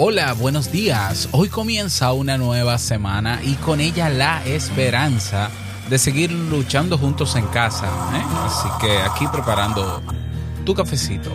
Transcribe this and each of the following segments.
Hola, buenos días. Hoy comienza una nueva semana y con ella la esperanza de seguir luchando juntos en casa. ¿eh? Así que aquí preparando tu cafecito.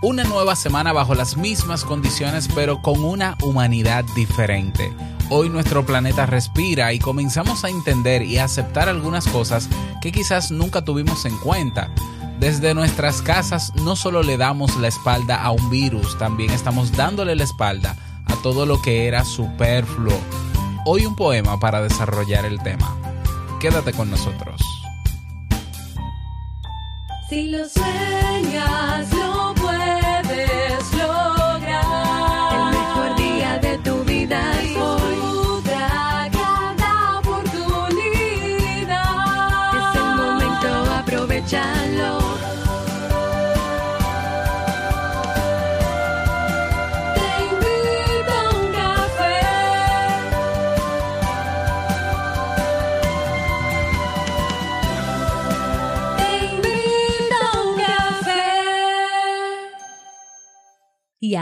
Una nueva semana bajo las mismas condiciones pero con una humanidad diferente. Hoy nuestro planeta respira y comenzamos a entender y aceptar algunas cosas que quizás nunca tuvimos en cuenta desde nuestras casas no solo le damos la espalda a un virus, también estamos dándole la espalda a todo lo que era superfluo. Hoy un poema para desarrollar el tema. Quédate con nosotros. Si lo sueñas,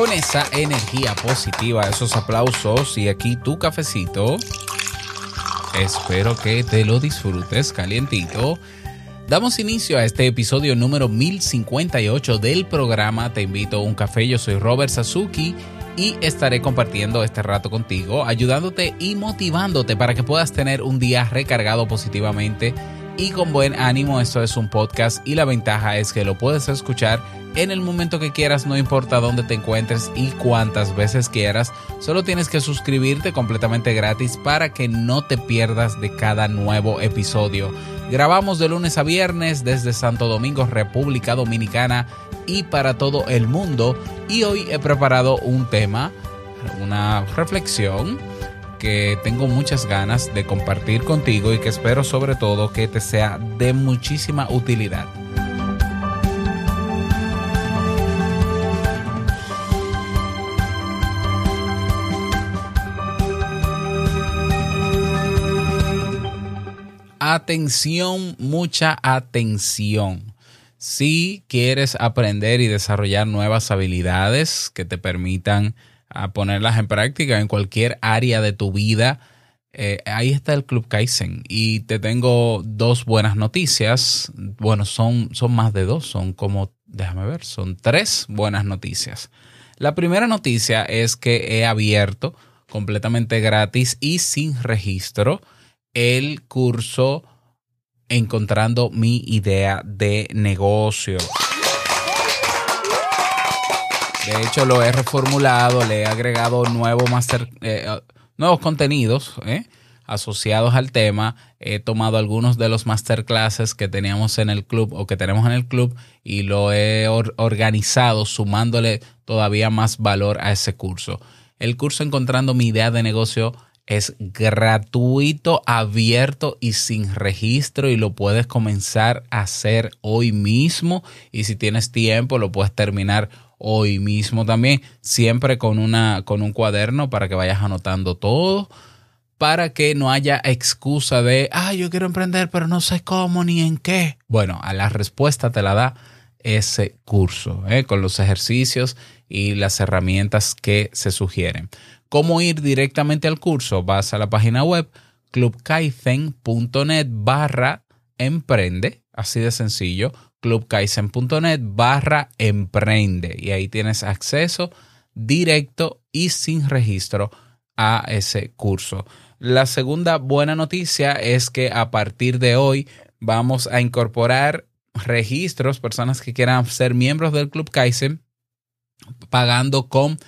Con esa energía positiva, esos aplausos y aquí tu cafecito. Espero que te lo disfrutes calientito. Damos inicio a este episodio número 1058 del programa Te invito a un café. Yo soy Robert Sasuki y estaré compartiendo este rato contigo, ayudándote y motivándote para que puedas tener un día recargado positivamente y con buen ánimo. Esto es un podcast y la ventaja es que lo puedes escuchar en el momento que quieras, no importa dónde te encuentres y cuántas veces quieras. Solo tienes que suscribirte completamente gratis para que no te pierdas de cada nuevo episodio. Grabamos de lunes a viernes desde Santo Domingo, República Dominicana y para todo el mundo. Y hoy he preparado un tema, una reflexión que tengo muchas ganas de compartir contigo y que espero sobre todo que te sea de muchísima utilidad. Atención, mucha atención. Si quieres aprender y desarrollar nuevas habilidades que te permitan ah, ponerlas en práctica en cualquier área de tu vida, eh, ahí está el Club Kaizen. Y te tengo dos buenas noticias. Bueno, son, son más de dos, son como, déjame ver, son tres buenas noticias. La primera noticia es que he abierto completamente gratis y sin registro el curso Encontrando mi idea de negocio. De hecho, lo he reformulado, le he agregado master, eh, nuevos contenidos eh, asociados al tema. He tomado algunos de los masterclasses que teníamos en el club o que tenemos en el club y lo he organizado sumándole todavía más valor a ese curso. El curso Encontrando mi idea de negocio es gratuito, abierto y sin registro y lo puedes comenzar a hacer hoy mismo y si tienes tiempo lo puedes terminar hoy mismo también, siempre con una con un cuaderno para que vayas anotando todo para que no haya excusa de, ah, yo quiero emprender, pero no sé cómo ni en qué. Bueno, a la respuesta te la da ese curso, ¿eh? con los ejercicios y las herramientas que se sugieren. ¿Cómo ir directamente al curso? Vas a la página web clubkaizen.net barra emprende, así de sencillo, clubkaizen.net barra emprende y ahí tienes acceso directo y sin registro a ese curso. La segunda buena noticia es que a partir de hoy vamos a incorporar registros, personas que quieran ser miembros del Club Kaizen, pagando con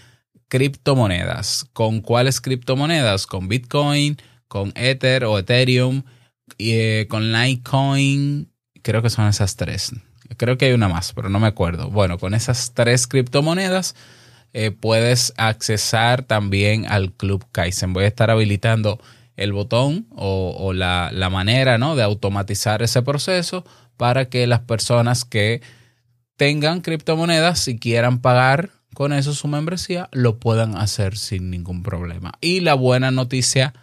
criptomonedas. ¿Con cuáles criptomonedas? Con Bitcoin, con Ether o Ethereum, y, eh, con Litecoin. Creo que son esas tres. Creo que hay una más, pero no me acuerdo. Bueno, con esas tres criptomonedas eh, puedes accesar también al Club Kaizen. Voy a estar habilitando el botón o, la, la, manera ¿no? de automatizar ese proceso para que las personas que tengan criptomonedas y quieran pagar con eso su membresía, lo puedan hacer sin ningún problema. Y la buena noticia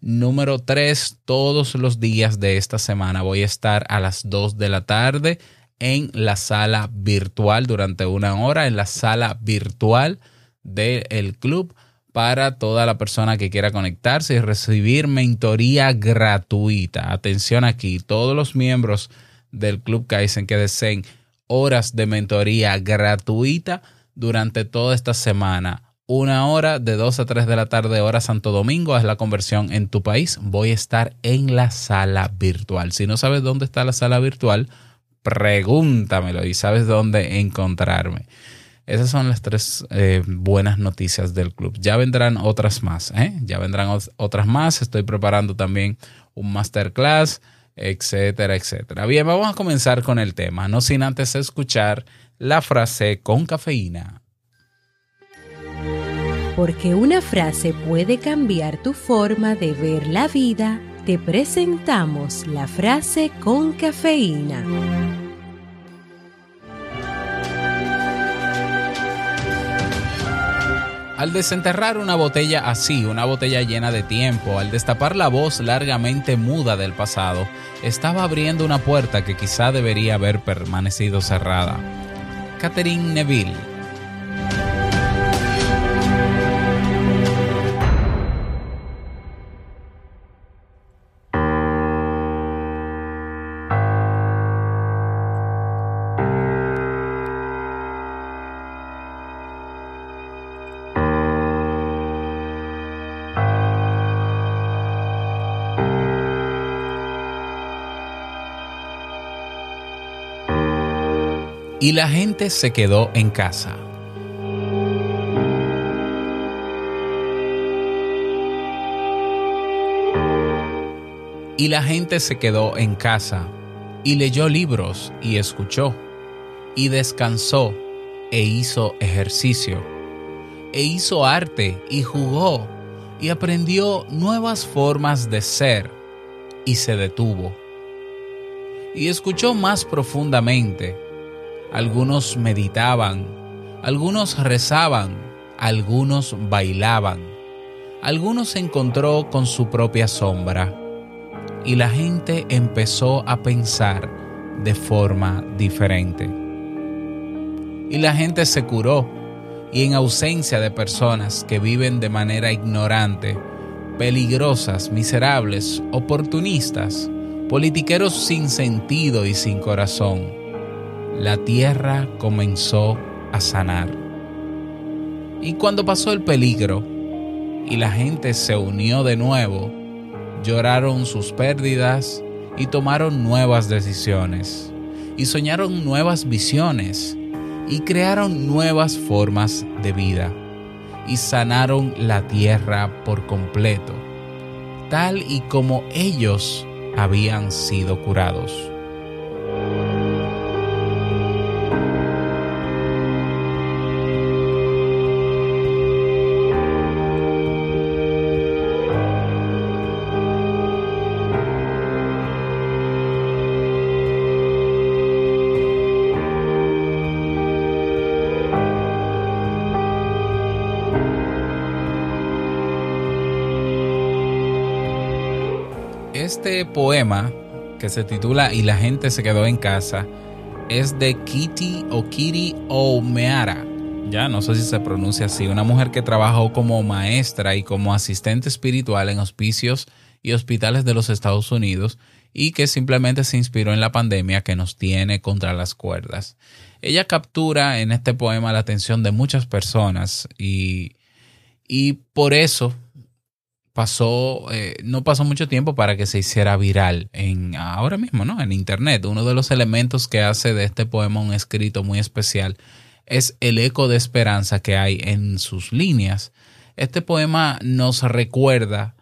número 3, todos los días de esta semana voy a estar a las 2 de la tarde en la sala virtual durante una hora, en la sala virtual del club para toda la persona que quiera conectarse y recibir mentoría gratuita. Atención aquí, todos los miembros del Club Kaizen que deseen horas de mentoría gratuita durante toda esta semana. Una hora de 2 a 3 de la tarde, hora Santo Domingo, es la conversión en tu país. Voy a estar en la sala virtual. Si no sabes dónde está la sala virtual, pregúntamelo y sabes dónde encontrarme. Esas son las tres eh, buenas noticias del club. Ya vendrán otras más, ¿eh? Ya vendrán otras más. Estoy preparando también un masterclass, etcétera, etcétera. Bien, vamos a comenzar con el tema, no sin antes escuchar la frase con cafeína. Porque una frase puede cambiar tu forma de ver la vida, te presentamos la frase con cafeína. Al desenterrar una botella así, una botella llena de tiempo, al destapar la voz largamente muda del pasado, estaba abriendo una puerta que quizá debería haber permanecido cerrada. Catherine Neville y la gente se quedó en casa. Y la gente se quedó en casa y leyó libros y escuchó y descansó e hizo ejercicio e hizo arte y jugó y aprendió nuevas formas de ser y se detuvo y escuchó más profundamente algunos meditaban, algunos rezaban, algunos bailaban, algunos se encontró con su propia sombra. Y la gente empezó a pensar de forma diferente. Y la gente se curó. Y en ausencia de personas que viven de manera ignorante, peligrosas, miserables, oportunistas, politiqueros sin sentido y sin corazón, la tierra comenzó a sanar. Y cuando pasó el peligro y la gente se unió de nuevo, lloraron sus pérdidas y tomaron nuevas decisiones, y soñaron nuevas visiones, y crearon nuevas formas de vida, y sanaron la tierra por completo, tal y como ellos habían sido curados. Este poema que se titula Y la gente se quedó en casa es de Kitty o Kitty O'Meara. Ya no sé si se pronuncia así, una mujer que trabajó como maestra y como asistente espiritual en hospicios y hospitales de los Estados Unidos y que simplemente se inspiró en la pandemia que nos tiene contra las cuerdas. Ella captura en este poema la atención de muchas personas y, y por eso pasó, eh, no pasó mucho tiempo para que se hiciera viral en ahora mismo, ¿no? En internet. Uno de los elementos que hace de este poema un escrito muy especial es el eco de esperanza que hay en sus líneas. Este poema nos recuerda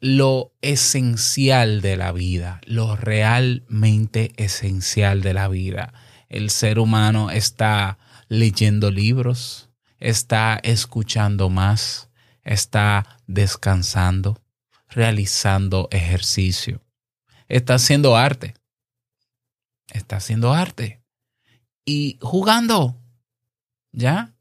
lo esencial de la vida, lo realmente esencial de la vida. El ser humano está leyendo libros, está escuchando más, está descansando, realizando ejercicio. Está haciendo arte. Está haciendo arte. Y jugando. ¿Ya?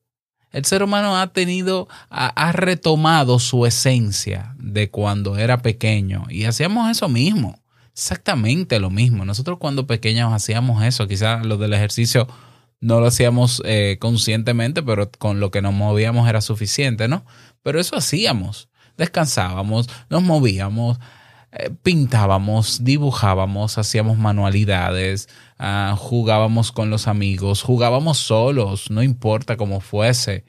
El ser humano ha tenido, ha, retomado su esencia de cuando era pequeño y hacíamos eso mismo, exactamente lo mismo. Nosotros cuando pequeños hacíamos eso, quizás lo del ejercicio no lo hacíamos eh, conscientemente, pero con lo que nos movíamos era suficiente, ¿no? Pero eso hacíamos, descansábamos, nos movíamos, eh, pintábamos, dibujábamos, hacíamos manualidades, Ah, jugábamos con los amigos, jugábamos solos, no importa cómo fuese.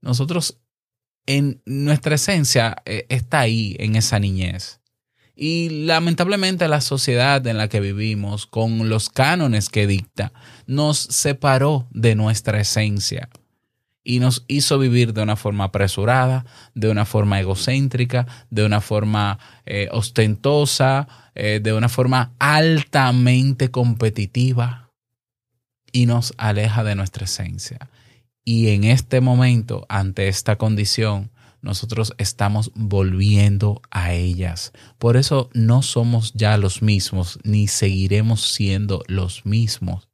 Nosotros, en nuestra esencia, eh, está ahí, en esa niñez. Y lamentablemente la sociedad en la que vivimos, con los cánones que dicta, nos separó de nuestra esencia y nos hizo vivir de una forma apresurada, de una forma egocéntrica, de una forma eh, ostentosa, eh, de una forma altamente competitiva y nos aleja de nuestra esencia. Y en este momento, ante esta condición, nosotros estamos volviendo a ellas. Por eso no somos ya los mismos, ni seguiremos siendo los mismos.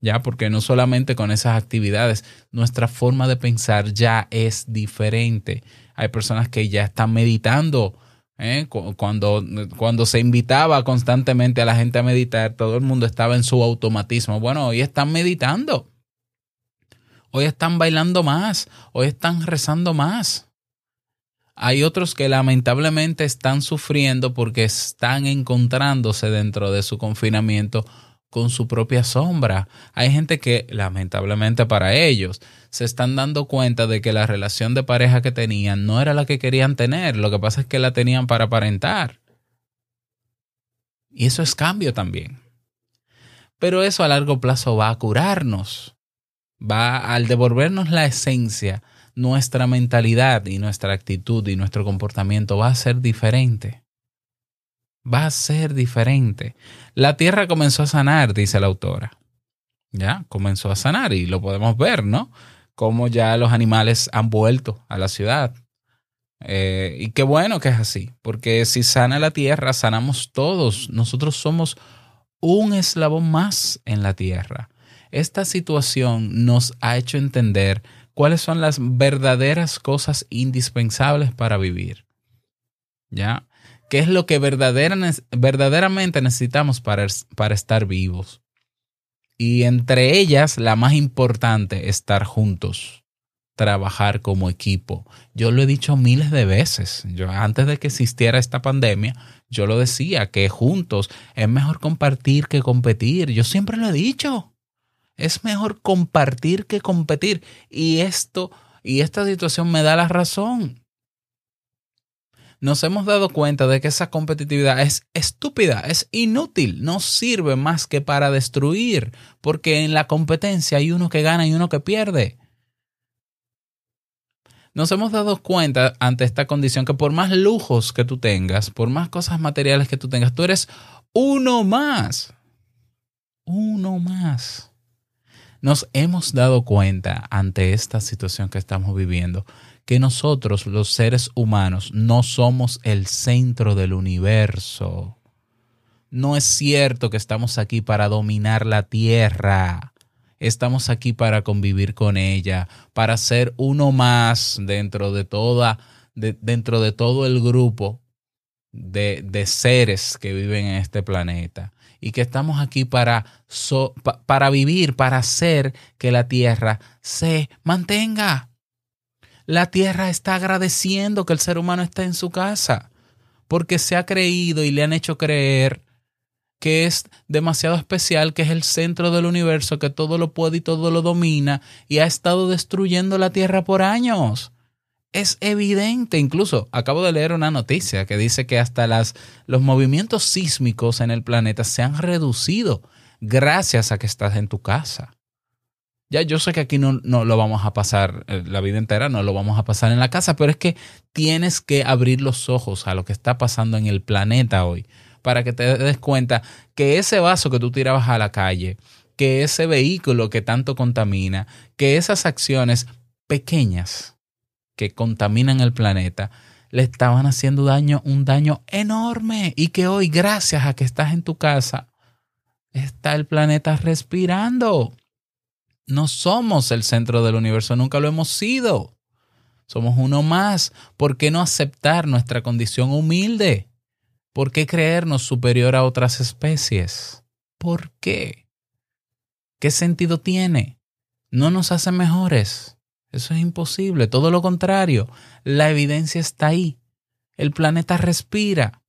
Ya, porque no solamente con esas actividades, nuestra forma de pensar ya es diferente. Hay personas que ya están meditando ¿eh? Cuando, cuando se invitaba constantemente a la gente a meditar, todo el mundo estaba en su automatismo. Bueno, hoy están meditando. Hoy están bailando más. Hoy están rezando más. Hay otros que lamentablemente están sufriendo porque están encontrándose dentro de su confinamiento con su propia sombra. Hay gente que, lamentablemente para ellos, se están dando cuenta de que la relación de pareja que tenían no era la que querían tener. Lo que pasa es que la tenían para aparentar. Y eso es cambio también. Pero eso a largo plazo va a curarnos. Va al devolvernos la esencia, nuestra mentalidad y nuestra actitud y nuestro comportamiento va a ser diferente va a ser diferente. La tierra comenzó a sanar, dice la autora. Ya, comenzó a sanar y lo podemos ver, ¿no? Cómo ya los animales han vuelto a la ciudad. Eh, y qué bueno que es así, porque si sana la tierra, sanamos todos. Nosotros somos un eslabón más en la tierra. Esta situación nos ha hecho entender cuáles son las verdaderas cosas indispensables para vivir. ¿Ya? ¿Qué es lo que verdaderamente necesitamos para, para estar vivos? Y entre ellas, la más importante, estar juntos, trabajar como equipo. Yo lo he dicho miles de veces. Yo antes de que existiera esta pandemia, yo lo decía que juntos es mejor compartir que competir. Yo siempre lo he dicho. Es mejor compartir que competir. Y esto y esta situación me da la razón nos hemos dado cuenta de que esa competitividad es estúpida, es inútil, no sirve más que para destruir, porque en la competencia hay uno que gana y uno que pierde. Nos hemos dado cuenta ante esta condición que por más lujos que tú tengas, por más cosas materiales que tú tengas, tú eres uno más. Uno más. Nos hemos dado cuenta ante esta situación que estamos viviendo que nosotros, los seres humanos, no somos el centro del universo. No es cierto que estamos aquí para dominar la tierra. Estamos aquí para convivir con ella, para ser uno más dentro de toda, dentro de todo el grupo de, de, seres que viven en este planeta. Y que estamos aquí para, para vivir, para hacer que la tierra se mantenga. La tierra está agradeciendo que el ser humano está en su casa, porque se ha creído y le han hecho creer que es demasiado especial, que es el centro del universo, que todo lo puede y todo lo domina, y ha estado destruyendo la tierra por años. Es evidente, incluso acabo de leer una noticia que dice que hasta las, los movimientos sísmicos en el planeta se han reducido gracias a que estás en tu casa. Ya yo sé que aquí no, no, lo vamos a pasar eh, la vida entera, no lo vamos a pasar en la casa, pero es que tienes que abrir los ojos a lo que está pasando en el planeta hoy para que te des cuenta que ese vaso que tú tirabas a la calle, que ese vehículo que tanto contamina, que esas acciones pequeñas que contaminan el planeta, le estaban haciendo daño, un daño enorme y que hoy, gracias a que estás en tu casa, está el planeta respirando. No somos el centro del universo, nunca lo hemos sido. Somos uno más. ¿Por qué no aceptar nuestra condición humilde? ¿Por qué creernos superior a otras especies? ¿Por qué? ¿Qué sentido tiene? No nos hace mejores. Eso es imposible. Todo lo contrario. La evidencia está ahí. El planeta respira.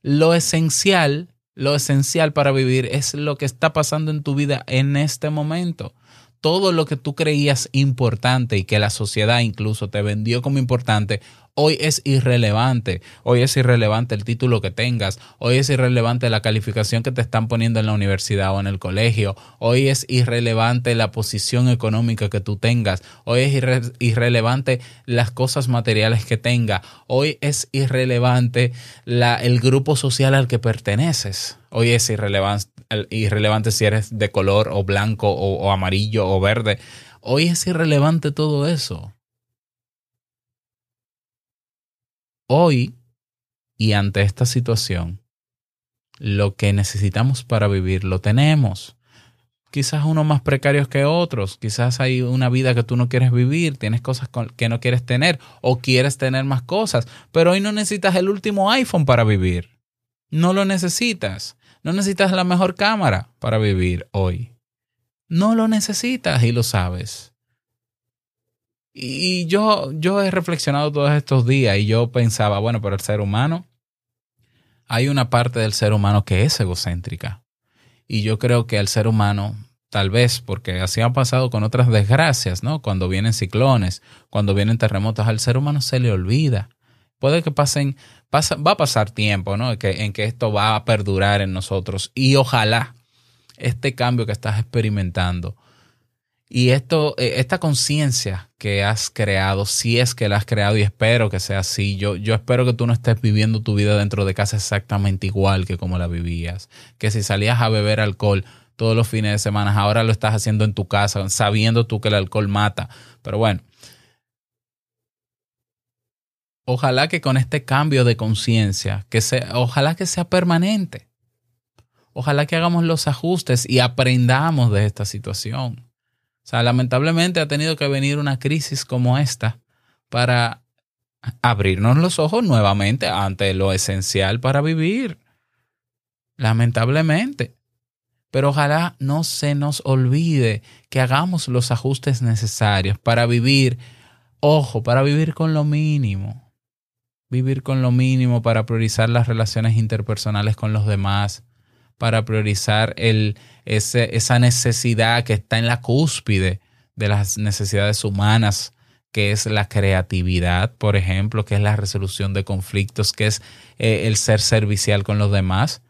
Lo esencial, lo esencial para vivir es lo que está pasando en tu vida en este momento todo lo que tú creías importante y que la sociedad incluso te vendió como importante, hoy es irrelevante. Hoy es irrelevante el título que tengas. Hoy es irrelevante la calificación que te están poniendo en la universidad o en el colegio. Hoy es irrelevante la posición económica que tú tengas. Hoy es irrelevante las cosas materiales que tengas. Hoy es irrelevante el grupo social al que perteneces. Hoy es irrelevante, irrelevante si eres de color o blanco o amarillo o verde. Hoy es irrelevante todo eso. Hoy y ante esta situación, lo que necesitamos para vivir lo tenemos. Quizás unos más precarios que otros, quizás hay una vida que tú no quieres vivir, tienes cosas que no quieres tener o quieres tener más cosas, pero hoy no necesitas el último iPhone para vivir. No lo necesitas. No necesitas la mejor cámara para vivir hoy. No lo necesitas y lo sabes. Y yo, yo he reflexionado todos estos días y yo pensaba, bueno, pero el ser humano, hay una parte del ser humano que es egocéntrica. Y yo creo que el ser humano, tal vez porque así ha pasado con otras desgracias, ¿no? Cuando vienen ciclones, cuando vienen terremotos, al ser humano se le olvida. Puede que pasen, pasa, va a pasar tiempo, ¿no? Que, en que esto va a perdurar en nosotros. Y ojalá este cambio que estás experimentando y esto, eh, esta conciencia que has creado, si es que la has creado y espero que sea así, yo, yo espero que tú no estés viviendo tu vida dentro de casa exactamente igual que como la vivías. Que si salías a beber alcohol todos los fines de semana, ahora lo estás haciendo en tu casa, sabiendo tú que el alcohol mata. Pero bueno, ojalá que con este cambio de conciencia, que sea, ojalá que sea permanente. Ojalá que hagamos los ajustes y aprendamos de esta situación. O sea, lamentablemente ha tenido que venir una crisis como esta para abrirnos los ojos nuevamente ante lo esencial para vivir. Lamentablemente. Pero ojalá no se nos olvide que hagamos los ajustes necesarios para vivir, ojo, para vivir con lo mínimo. Vivir con lo mínimo para priorizar las relaciones interpersonales con los demás, para priorizar el, esa necesidad que está en la cúspide de las necesidades humanas, que es la creatividad, por ejemplo, que es la resolución de conflictos, que es eh, el ser servicial con los demás.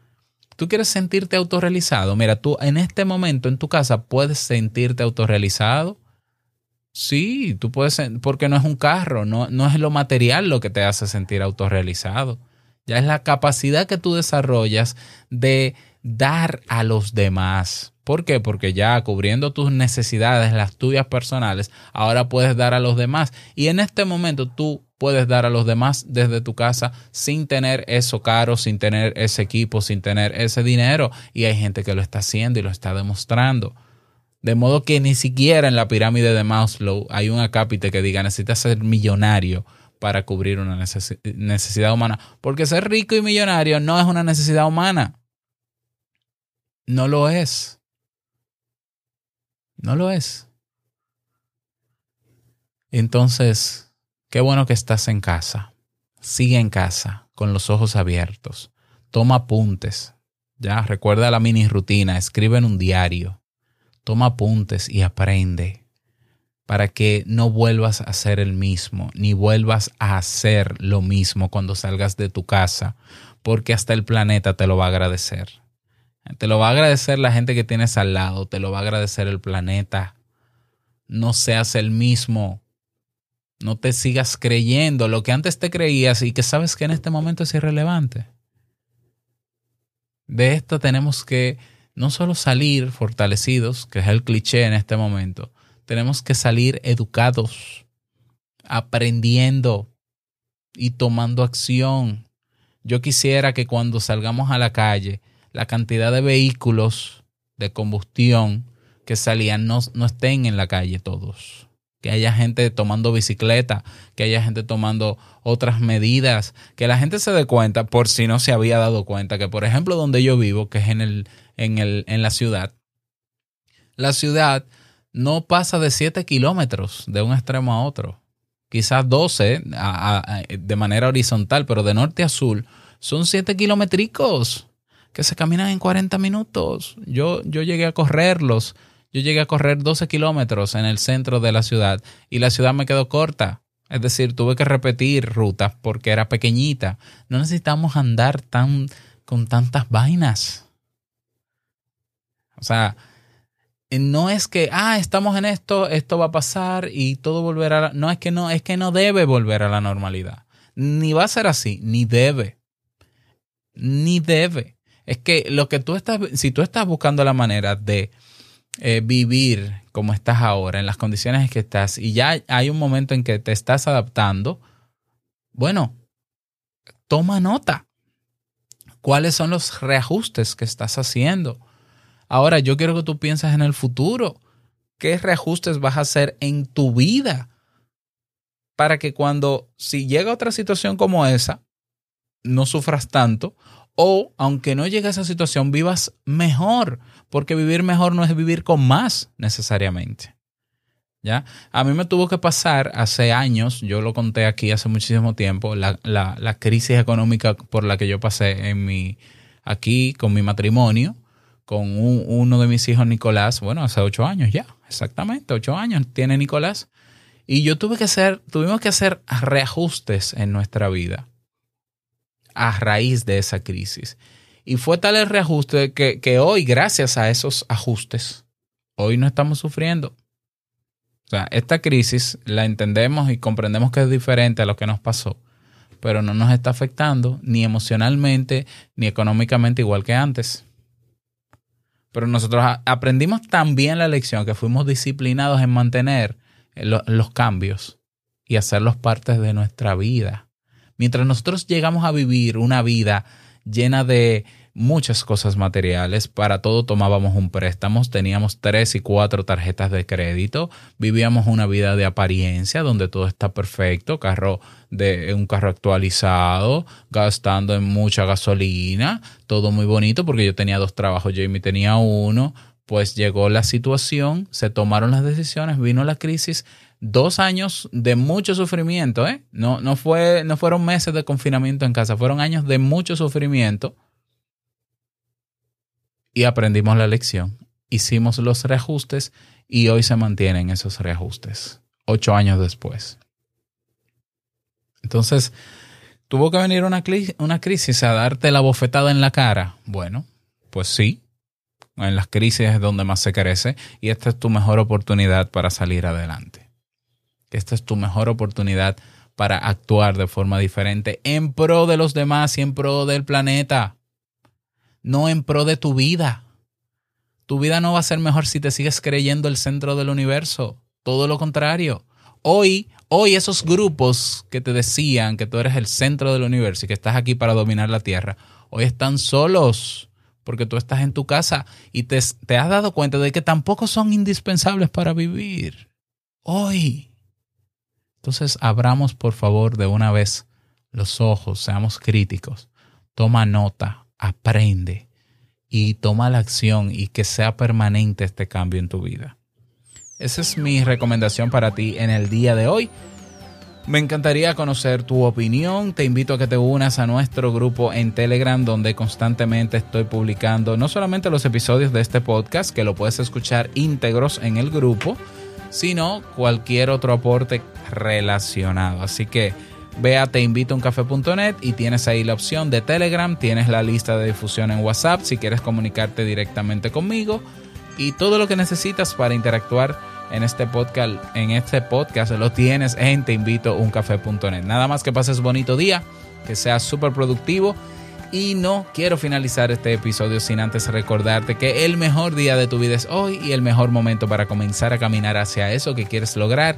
Tú quieres sentirte autorrealizado. Mira, tú en este momento en tu casa puedes sentirte autorrealizado. Sí, tú puedes, porque no es un carro, no, no es lo material lo que te hace sentir autorrealizado. Ya es la capacidad que tú desarrollas de dar a los demás. ¿Por qué? Porque ya cubriendo tus necesidades, las tuyas personales, ahora puedes dar a los demás. Y en este momento tú puedes dar a los demás desde tu casa sin tener eso caro, sin tener ese equipo, sin tener ese dinero. Y hay gente que lo está haciendo y lo está demostrando. De modo que ni siquiera en la pirámide de Maslow hay un acápite que diga necesitas ser millonario para cubrir una necesidad humana. Porque ser rico y millonario no es una necesidad humana. No lo es. No lo es. Entonces, qué bueno que estás en casa. Sigue en casa, con los ojos abiertos. Toma apuntes. Ya, recuerda la mini rutina. Escribe en un diario. Toma apuntes y aprende para que no vuelvas a ser el mismo, ni vuelvas a hacer lo mismo cuando salgas de tu casa, porque hasta el planeta te lo va a agradecer. Te lo va a agradecer la gente que tienes al lado, te lo va a agradecer el planeta. No seas el mismo. No te sigas creyendo lo que antes te creías y que sabes que en este momento es irrelevante. De esto tenemos que no solo salir fortalecidos, que es el cliché en este momento, tenemos que salir educados, aprendiendo y tomando acción. Yo quisiera que cuando salgamos a la calle, la cantidad de vehículos de combustión que salían no, no estén en la calle todos. Que haya gente tomando bicicleta, que haya gente tomando otras medidas, que la gente se dé cuenta, por si no se había dado cuenta, que por ejemplo donde yo vivo, que es en, el, en, el, en la ciudad, la ciudad no pasa de 7 kilómetros de un extremo a otro. Quizás 12 de manera horizontal, pero de norte a sur son 7 kilométricos que se caminan en 40 minutos. Yo, yo llegué a correrlos. Yo llegué a correr 12 kilómetros en el centro de la ciudad y la ciudad me quedó corta. Es decir, tuve que repetir rutas porque era pequeñita. No necesitamos andar tan con tantas vainas. O sea, no es que, ah, estamos en esto, esto va a pasar y todo volverá a No, es que no, es que no debe volver a la normalidad. Ni va a ser así, ni debe. Ni debe. Es que lo que tú estás, si tú estás buscando la manera de eh, vivir como estás ahora, en las condiciones en que estás, y ya hay un momento en que te estás adaptando, bueno, toma nota. ¿Cuáles son los reajustes que estás haciendo? Ahora yo quiero que tú pienses en el futuro. ¿Qué reajustes vas a hacer en tu vida? Para que cuando, si llega otra situación como esa, no sufras tanto o aunque no llegue a esa situación, vivas mejor, porque vivir mejor no es vivir con más necesariamente. ¿Ya? A mí me tuvo que pasar hace años, yo lo conté aquí hace muchísimo tiempo, la, la crisis económica por la que yo pasé en mi, aquí con mi matrimonio con uno de mis hijos, Nicolás, bueno, hace ocho años ya, exactamente, ocho años tiene Nicolás. Y yo tuve que hacer, tuvimos que hacer reajustes en nuestra vida a raíz de esa crisis. Y fue tal el reajuste que, que hoy, gracias a esos ajustes, hoy no estamos sufriendo. O sea, esta crisis la entendemos y comprendemos que es diferente a lo que nos pasó, pero no nos está afectando ni emocionalmente ni económicamente igual que antes. Pero nosotros aprendimos también la lección que fuimos disciplinados en mantener los cambios y hacerlos partes de nuestra vida. Mientras nosotros llegamos a vivir una vida llena de muchas cosas materiales. Para todo tomábamos un préstamo, teníamos tres y cuatro tarjetas de crédito, vivíamos una vida de apariencia donde todo está perfecto, carro de un carro actualizado, gastando en mucha gasolina, todo muy bonito porque yo tenía dos trabajos, Jamie tenía uno, pues llegó la situación, se tomaron las decisiones, vino la crisis, dos años de mucho sufrimiento, ¿eh? No, no, fue, no fueron meses de confinamiento en casa, fueron años de mucho sufrimiento y aprendimos la lección. Hicimos los reajustes y hoy se mantienen esos reajustes, ocho años después. Entonces, tuvo que venir una, una crisis a darte la bofetada en la cara. Bueno, pues sí, en las crisis es donde más se crece y esta es tu mejor oportunidad para salir adelante. Esta es tu mejor oportunidad para actuar de forma diferente en pro de los demás y en pro del planeta no en pro de tu vida. Tu vida no va a ser mejor si te sigues creyendo el centro del universo. Todo lo contrario. Hoy, hoy esos grupos que te decían que tú eres el centro del universo y que estás aquí para dominar la tierra, hoy están solos porque tú estás en tu casa y te, te has dado cuenta de que tampoco son indispensables para vivir. Hoy. Entonces abramos por favor de una vez los ojos, seamos críticos. Toma nota, aprende y toma la acción y que sea permanente este cambio en tu vida. Esa es mi recomendación para ti en el día de hoy. Me encantaría conocer tu opinión. Te invito a que te unas a nuestro grupo en Telegram donde constantemente estoy publicando no solamente los episodios de este podcast, que lo puedes escuchar íntegros en el grupo, sino cualquier otro aporte relacionado. Así que Ve a teinvitouncafe.net y tienes ahí la opción de Telegram, tienes la lista de difusión en WhatsApp si quieres comunicarte directamente conmigo y todo lo que necesitas para interactuar en este podcast, en este podcast lo tienes en teinvitouncafe.net. Nada más que pases bonito día, que seas súper productivo y no quiero finalizar este episodio sin antes recordarte que el mejor día de tu vida es hoy y el mejor momento para comenzar a caminar hacia eso que quieres lograr